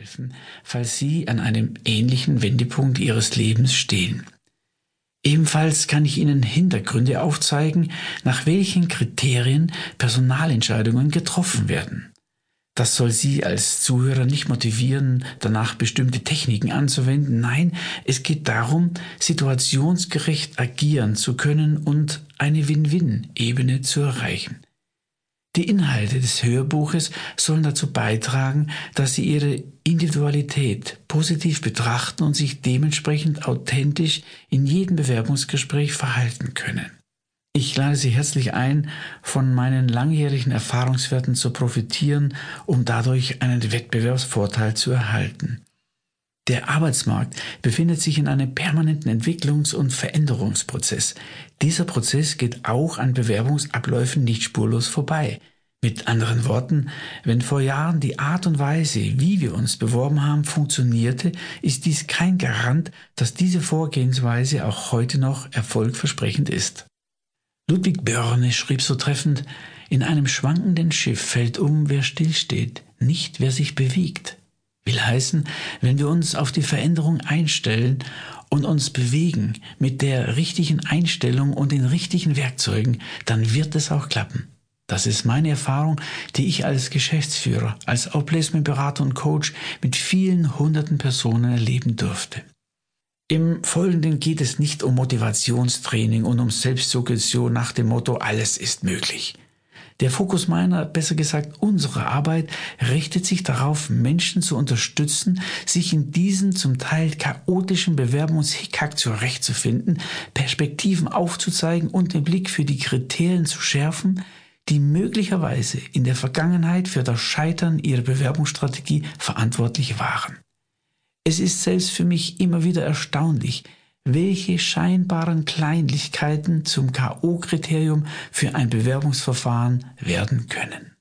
helfen, falls Sie an einem ähnlichen Wendepunkt Ihres Lebens stehen. Ebenfalls kann ich Ihnen Hintergründe aufzeigen, nach welchen Kriterien Personalentscheidungen getroffen werden. Das soll Sie als Zuhörer nicht motivieren, danach bestimmte Techniken anzuwenden. Nein, es geht darum, situationsgerecht agieren zu können und eine Win-Win-Ebene zu erreichen. Die Inhalte des Hörbuches sollen dazu beitragen, dass Sie Ihre Individualität positiv betrachten und sich dementsprechend authentisch in jedem Bewerbungsgespräch verhalten können. Ich lade Sie herzlich ein, von meinen langjährigen Erfahrungswerten zu profitieren, um dadurch einen Wettbewerbsvorteil zu erhalten. Der Arbeitsmarkt befindet sich in einem permanenten Entwicklungs- und Veränderungsprozess. Dieser Prozess geht auch an Bewerbungsabläufen nicht spurlos vorbei. Mit anderen Worten, wenn vor Jahren die Art und Weise, wie wir uns beworben haben, funktionierte, ist dies kein Garant, dass diese Vorgehensweise auch heute noch erfolgversprechend ist. Ludwig Börne schrieb so treffend, in einem schwankenden Schiff fällt um, wer stillsteht, nicht wer sich bewegt. Will heißen, wenn wir uns auf die Veränderung einstellen und uns bewegen mit der richtigen Einstellung und den richtigen Werkzeugen, dann wird es auch klappen. Das ist meine Erfahrung, die ich als Geschäftsführer, als Outplacement-Berater und Coach mit vielen hunderten Personen erleben durfte. Im Folgenden geht es nicht um Motivationstraining und um Selbstsuggestion nach dem Motto, alles ist möglich. Der Fokus meiner, besser gesagt unserer Arbeit richtet sich darauf, Menschen zu unterstützen, sich in diesen zum Teil chaotischen Bewerbungshickhack zurechtzufinden, Perspektiven aufzuzeigen und den Blick für die Kriterien zu schärfen, die möglicherweise in der Vergangenheit für das Scheitern ihrer Bewerbungsstrategie verantwortlich waren. Es ist selbst für mich immer wieder erstaunlich, welche scheinbaren Kleinlichkeiten zum KO-Kriterium für ein Bewerbungsverfahren werden können.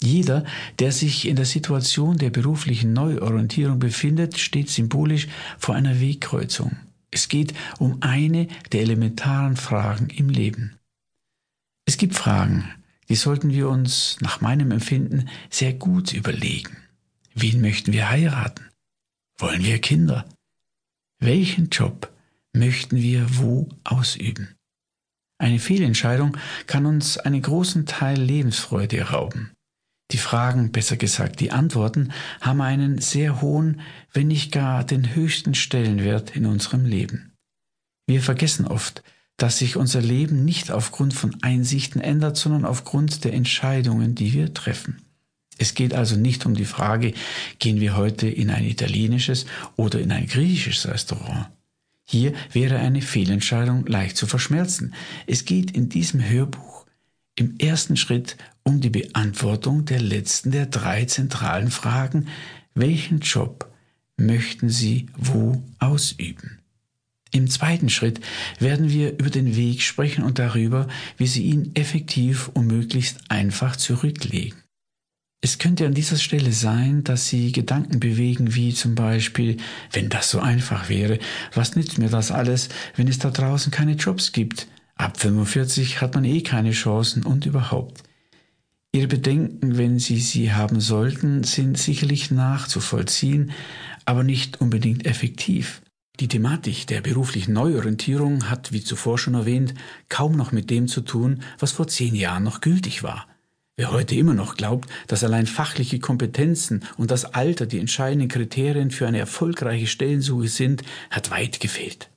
Jeder, der sich in der Situation der beruflichen Neuorientierung befindet, steht symbolisch vor einer Wegkreuzung. Es geht um eine der elementaren Fragen im Leben. Es gibt Fragen, die sollten wir uns nach meinem Empfinden sehr gut überlegen. Wen möchten wir heiraten? Wollen wir Kinder? Welchen Job möchten wir wo ausüben? Eine Fehlentscheidung kann uns einen großen Teil Lebensfreude rauben. Die Fragen, besser gesagt die Antworten, haben einen sehr hohen, wenn nicht gar den höchsten Stellenwert in unserem Leben. Wir vergessen oft, dass sich unser Leben nicht aufgrund von Einsichten ändert, sondern aufgrund der Entscheidungen, die wir treffen. Es geht also nicht um die Frage, gehen wir heute in ein italienisches oder in ein griechisches Restaurant. Hier wäre eine Fehlentscheidung leicht zu verschmerzen. Es geht in diesem Hörbuch im ersten Schritt um die Beantwortung der letzten der drei zentralen Fragen. Welchen Job möchten Sie wo ausüben? Im zweiten Schritt werden wir über den Weg sprechen und darüber, wie Sie ihn effektiv und möglichst einfach zurücklegen. Es könnte an dieser Stelle sein, dass Sie Gedanken bewegen, wie zum Beispiel, wenn das so einfach wäre, was nützt mir das alles, wenn es da draußen keine Jobs gibt? Ab 45 hat man eh keine Chancen und überhaupt. Ihre Bedenken, wenn Sie sie haben sollten, sind sicherlich nachzuvollziehen, aber nicht unbedingt effektiv. Die Thematik der beruflichen Neuorientierung hat, wie zuvor schon erwähnt, kaum noch mit dem zu tun, was vor zehn Jahren noch gültig war. Wer heute immer noch glaubt, dass allein fachliche Kompetenzen und das Alter die entscheidenden Kriterien für eine erfolgreiche Stellensuche sind, hat weit gefehlt.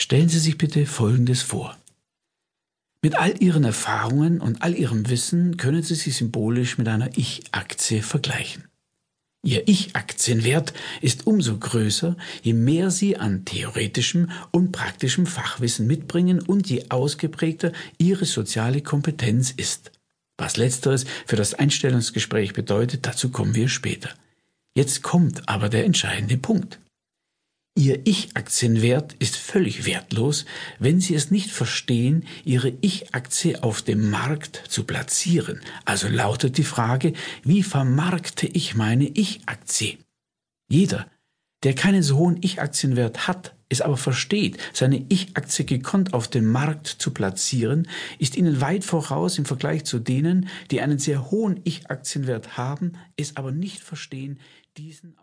Stellen Sie sich bitte Folgendes vor. Mit all Ihren Erfahrungen und all Ihrem Wissen können Sie sich symbolisch mit einer Ich-Aktie vergleichen. Ihr Ich-Aktienwert ist umso größer, je mehr Sie an theoretischem und praktischem Fachwissen mitbringen und je ausgeprägter Ihre soziale Kompetenz ist. Was letzteres für das Einstellungsgespräch bedeutet, dazu kommen wir später. Jetzt kommt aber der entscheidende Punkt. Ihr Ich-Aktienwert ist völlig wertlos, wenn Sie es nicht verstehen, Ihre Ich-Aktie auf dem Markt zu platzieren. Also lautet die Frage, wie vermarkte ich meine Ich-Aktie? Jeder, der keinen so hohen Ich-Aktienwert hat, es aber versteht, seine Ich-Aktie gekonnt auf dem Markt zu platzieren, ist ihnen weit voraus im Vergleich zu denen, die einen sehr hohen Ich-Aktienwert haben, es aber nicht verstehen, diesen